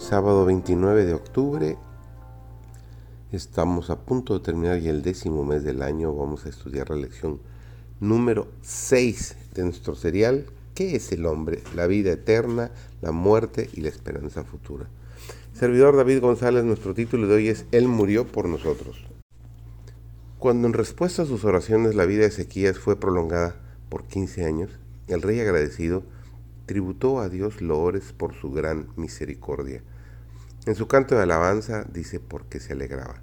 Sábado 29 de octubre. Estamos a punto de terminar ya el décimo mes del año. Vamos a estudiar la lección número 6 de nuestro serial. ¿Qué es el hombre? La vida eterna, la muerte y la esperanza futura. Servidor David González, nuestro título de hoy es Él murió por nosotros. Cuando en respuesta a sus oraciones la vida de Ezequías fue prolongada por 15 años, el rey agradecido tributó a Dios loores por su gran misericordia. En su canto de alabanza dice por qué se alegraba.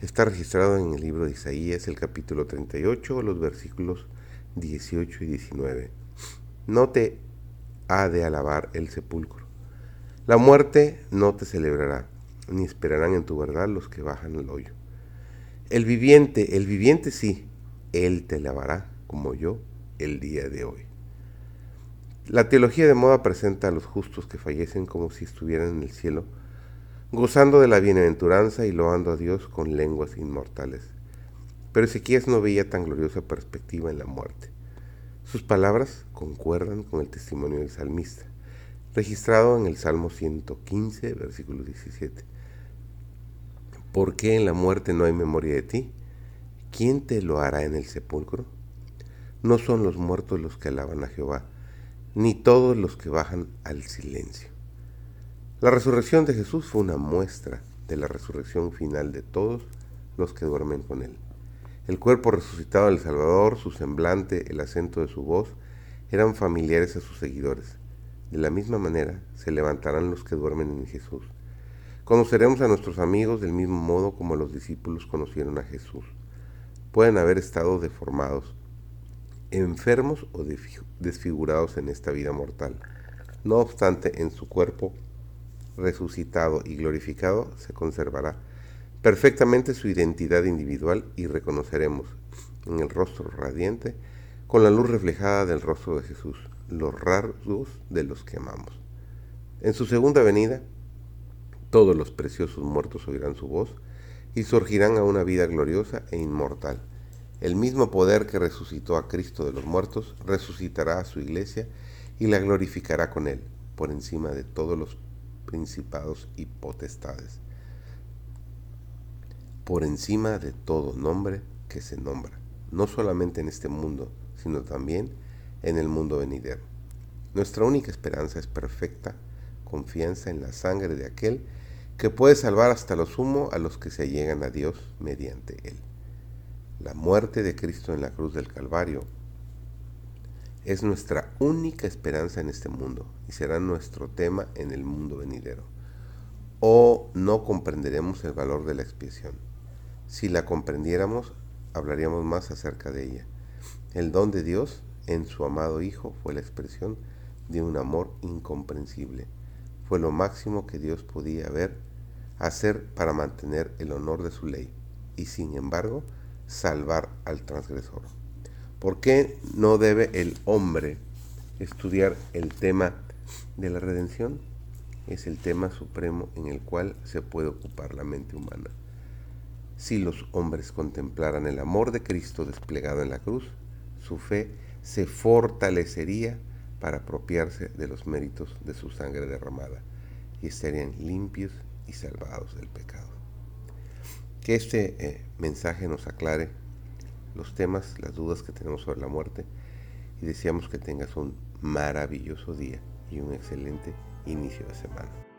Está registrado en el libro de Isaías, el capítulo 38, los versículos 18 y 19. No te ha de alabar el sepulcro. La muerte no te celebrará, ni esperarán en tu verdad los que bajan al hoyo. El viviente, el viviente sí, Él te lavará como yo el día de hoy. La teología de moda presenta a los justos que fallecen como si estuvieran en el cielo, gozando de la bienaventuranza y loando a Dios con lenguas inmortales. Pero Ezequías no veía tan gloriosa perspectiva en la muerte. Sus palabras concuerdan con el testimonio del salmista, registrado en el Salmo 115, versículo 17. ¿Por qué en la muerte no hay memoria de ti? ¿Quién te lo hará en el sepulcro? No son los muertos los que alaban a Jehová, ni todos los que bajan al silencio. La resurrección de Jesús fue una muestra de la resurrección final de todos los que duermen con Él. El cuerpo resucitado del Salvador, su semblante, el acento de su voz, eran familiares a sus seguidores. De la misma manera se levantarán los que duermen en Jesús. Conoceremos a nuestros amigos del mismo modo como los discípulos conocieron a Jesús. Pueden haber estado deformados, enfermos o desfigurados en esta vida mortal. No obstante, en su cuerpo resucitado y glorificado se conservará perfectamente su identidad individual y reconoceremos en el rostro radiante, con la luz reflejada del rostro de Jesús, los rasgos de los que amamos. En su segunda venida, todos los preciosos muertos oirán su voz y surgirán a una vida gloriosa e inmortal. El mismo poder que resucitó a Cristo de los muertos resucitará a su iglesia y la glorificará con él, por encima de todos los principados y potestades, por encima de todo nombre que se nombra, no solamente en este mundo, sino también en el mundo venidero. Nuestra única esperanza es perfecta confianza en la sangre de aquel que puede salvar hasta lo sumo a los que se llegan a Dios mediante él. La muerte de Cristo en la cruz del Calvario es nuestra única esperanza en este mundo y será nuestro tema en el mundo venidero. O no comprenderemos el valor de la expiación. Si la comprendiéramos, hablaríamos más acerca de ella. El don de Dios en su amado Hijo fue la expresión de un amor incomprensible fue lo máximo que Dios podía hacer para mantener el honor de su ley y sin embargo salvar al transgresor. ¿Por qué no debe el hombre estudiar el tema de la redención? Es el tema supremo en el cual se puede ocupar la mente humana. Si los hombres contemplaran el amor de Cristo desplegado en la cruz, su fe se fortalecería para apropiarse de los méritos de su sangre derramada y estarían limpios y salvados del pecado. Que este eh, mensaje nos aclare los temas, las dudas que tenemos sobre la muerte y deseamos que tengas un maravilloso día y un excelente inicio de semana.